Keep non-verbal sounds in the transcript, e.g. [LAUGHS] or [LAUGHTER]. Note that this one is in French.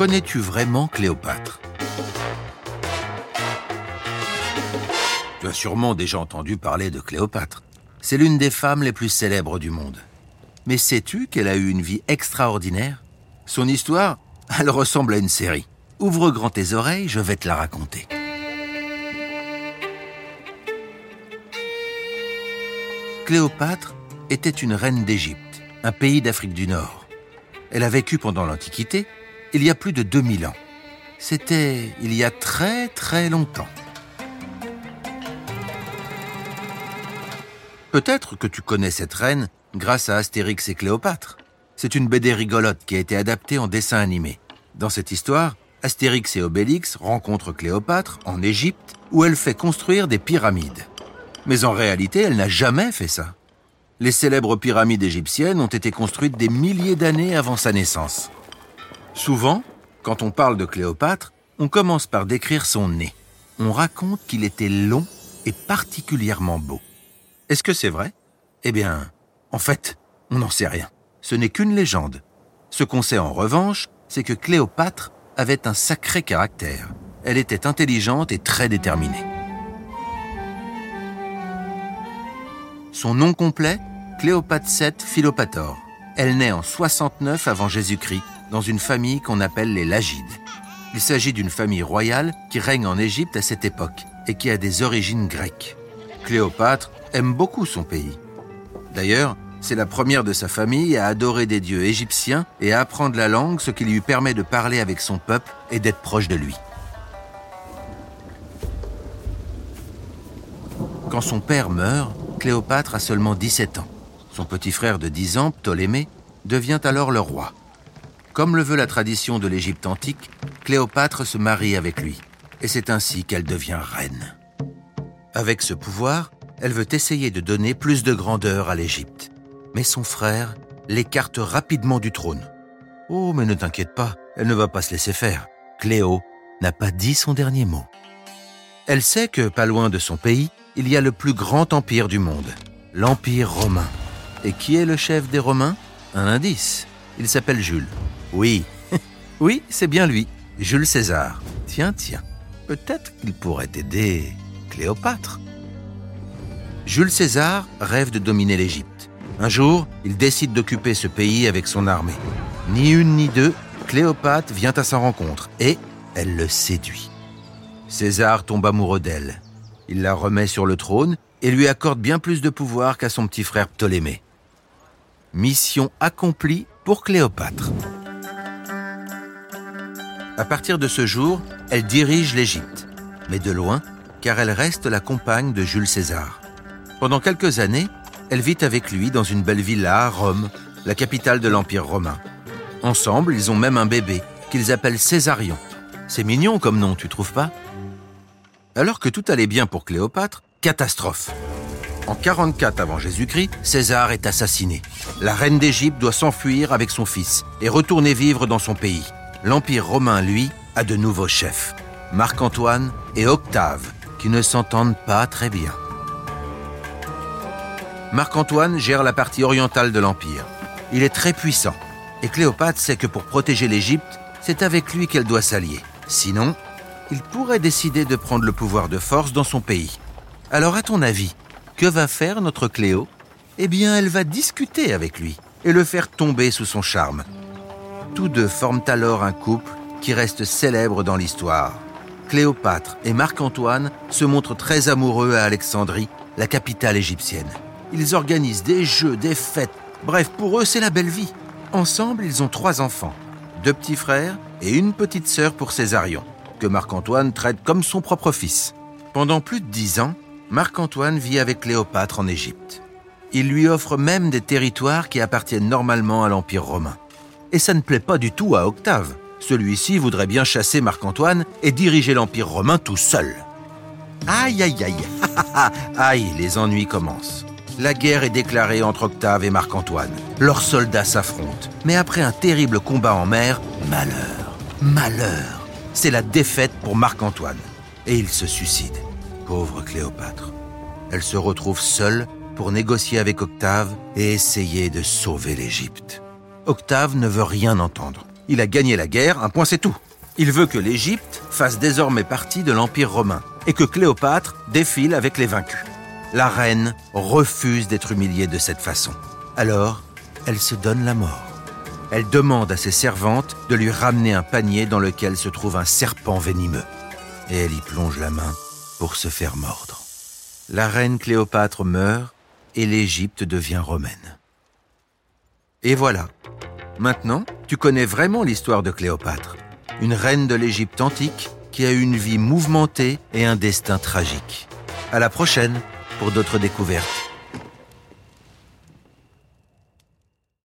Connais-tu vraiment Cléopâtre? Tu as sûrement déjà entendu parler de Cléopâtre. C'est l'une des femmes les plus célèbres du monde. Mais sais-tu qu'elle a eu une vie extraordinaire? Son histoire, elle ressemble à une série. Ouvre grand tes oreilles, je vais te la raconter. Cléopâtre était une reine d'Égypte, un pays d'Afrique du Nord. Elle a vécu pendant l'Antiquité, il y a plus de 2000 ans. C'était il y a très très longtemps. Peut-être que tu connais cette reine grâce à Astérix et Cléopâtre. C'est une BD rigolote qui a été adaptée en dessin animé. Dans cette histoire, Astérix et Obélix rencontrent Cléopâtre en Égypte où elle fait construire des pyramides. Mais en réalité, elle n'a jamais fait ça. Les célèbres pyramides égyptiennes ont été construites des milliers d'années avant sa naissance. Souvent, quand on parle de Cléopâtre, on commence par décrire son nez. On raconte qu'il était long et particulièrement beau. Est-ce que c'est vrai? Eh bien, en fait, on n'en sait rien. Ce n'est qu'une légende. Ce qu'on sait en revanche, c'est que Cléopâtre avait un sacré caractère. Elle était intelligente et très déterminée. Son nom complet? Cléopâtre VII Philopator. Elle naît en 69 avant Jésus-Christ dans une famille qu'on appelle les Lagides. Il s'agit d'une famille royale qui règne en Égypte à cette époque et qui a des origines grecques. Cléopâtre aime beaucoup son pays. D'ailleurs, c'est la première de sa famille à adorer des dieux égyptiens et à apprendre la langue, ce qui lui permet de parler avec son peuple et d'être proche de lui. Quand son père meurt, Cléopâtre a seulement 17 ans. Son petit frère de 10 ans, Ptolémée, devient alors le roi. Comme le veut la tradition de l'Égypte antique, Cléopâtre se marie avec lui, et c'est ainsi qu'elle devient reine. Avec ce pouvoir, elle veut essayer de donner plus de grandeur à l'Égypte. Mais son frère l'écarte rapidement du trône. Oh, mais ne t'inquiète pas, elle ne va pas se laisser faire. Cléo n'a pas dit son dernier mot. Elle sait que, pas loin de son pays, il y a le plus grand empire du monde, l'Empire romain. Et qui est le chef des Romains? Un indice. Il s'appelle Jules. Oui, [LAUGHS] oui, c'est bien lui, Jules César. Tiens, tiens, peut-être qu'il pourrait aider Cléopâtre. Jules César rêve de dominer l'Égypte. Un jour, il décide d'occuper ce pays avec son armée. Ni une ni deux, Cléopâtre vient à sa rencontre et elle le séduit. César tombe amoureux d'elle. Il la remet sur le trône et lui accorde bien plus de pouvoir qu'à son petit frère Ptolémée. Mission accomplie pour Cléopâtre. À partir de ce jour, elle dirige l'Égypte, mais de loin, car elle reste la compagne de Jules César. Pendant quelques années, elle vit avec lui dans une belle villa à Rome, la capitale de l'Empire romain. Ensemble, ils ont même un bébé qu'ils appellent Césarion. C'est mignon comme nom, tu trouves pas? Alors que tout allait bien pour Cléopâtre, catastrophe. En 44 avant Jésus-Christ, César est assassiné. La reine d'Égypte doit s'enfuir avec son fils et retourner vivre dans son pays. L'Empire romain, lui, a de nouveaux chefs, Marc-Antoine et Octave, qui ne s'entendent pas très bien. Marc-Antoine gère la partie orientale de l'Empire. Il est très puissant, et Cléopâtre sait que pour protéger l'Égypte, c'est avec lui qu'elle doit s'allier. Sinon, il pourrait décider de prendre le pouvoir de force dans son pays. Alors à ton avis, que va faire notre Cléo? Eh bien, elle va discuter avec lui et le faire tomber sous son charme. Tous deux forment alors un couple qui reste célèbre dans l'histoire. Cléopâtre et Marc-Antoine se montrent très amoureux à Alexandrie, la capitale égyptienne. Ils organisent des jeux, des fêtes, bref, pour eux c'est la belle vie. Ensemble, ils ont trois enfants, deux petits frères et une petite sœur pour Césarion que Marc-Antoine traite comme son propre fils. Pendant plus de dix ans, Marc-Antoine vit avec Cléopâtre en Égypte. Il lui offre même des territoires qui appartiennent normalement à l'Empire romain. Et ça ne plaît pas du tout à Octave. Celui-ci voudrait bien chasser Marc-Antoine et diriger l'Empire romain tout seul. Aïe, aïe, aïe, [LAUGHS] aïe, les ennuis commencent. La guerre est déclarée entre Octave et Marc-Antoine. Leurs soldats s'affrontent. Mais après un terrible combat en mer, malheur, malheur c'est la défaite pour Marc-Antoine. Et il se suicide. Pauvre Cléopâtre. Elle se retrouve seule pour négocier avec Octave et essayer de sauver l'Égypte. Octave ne veut rien entendre. Il a gagné la guerre, un point c'est tout. Il veut que l'Égypte fasse désormais partie de l'Empire romain et que Cléopâtre défile avec les vaincus. La reine refuse d'être humiliée de cette façon. Alors, elle se donne la mort. Elle demande à ses servantes de lui ramener un panier dans lequel se trouve un serpent venimeux. Et elle y plonge la main pour se faire mordre. La reine Cléopâtre meurt et l'Égypte devient romaine. Et voilà. Maintenant, tu connais vraiment l'histoire de Cléopâtre, une reine de l'Égypte antique qui a eu une vie mouvementée et un destin tragique. À la prochaine pour d'autres découvertes.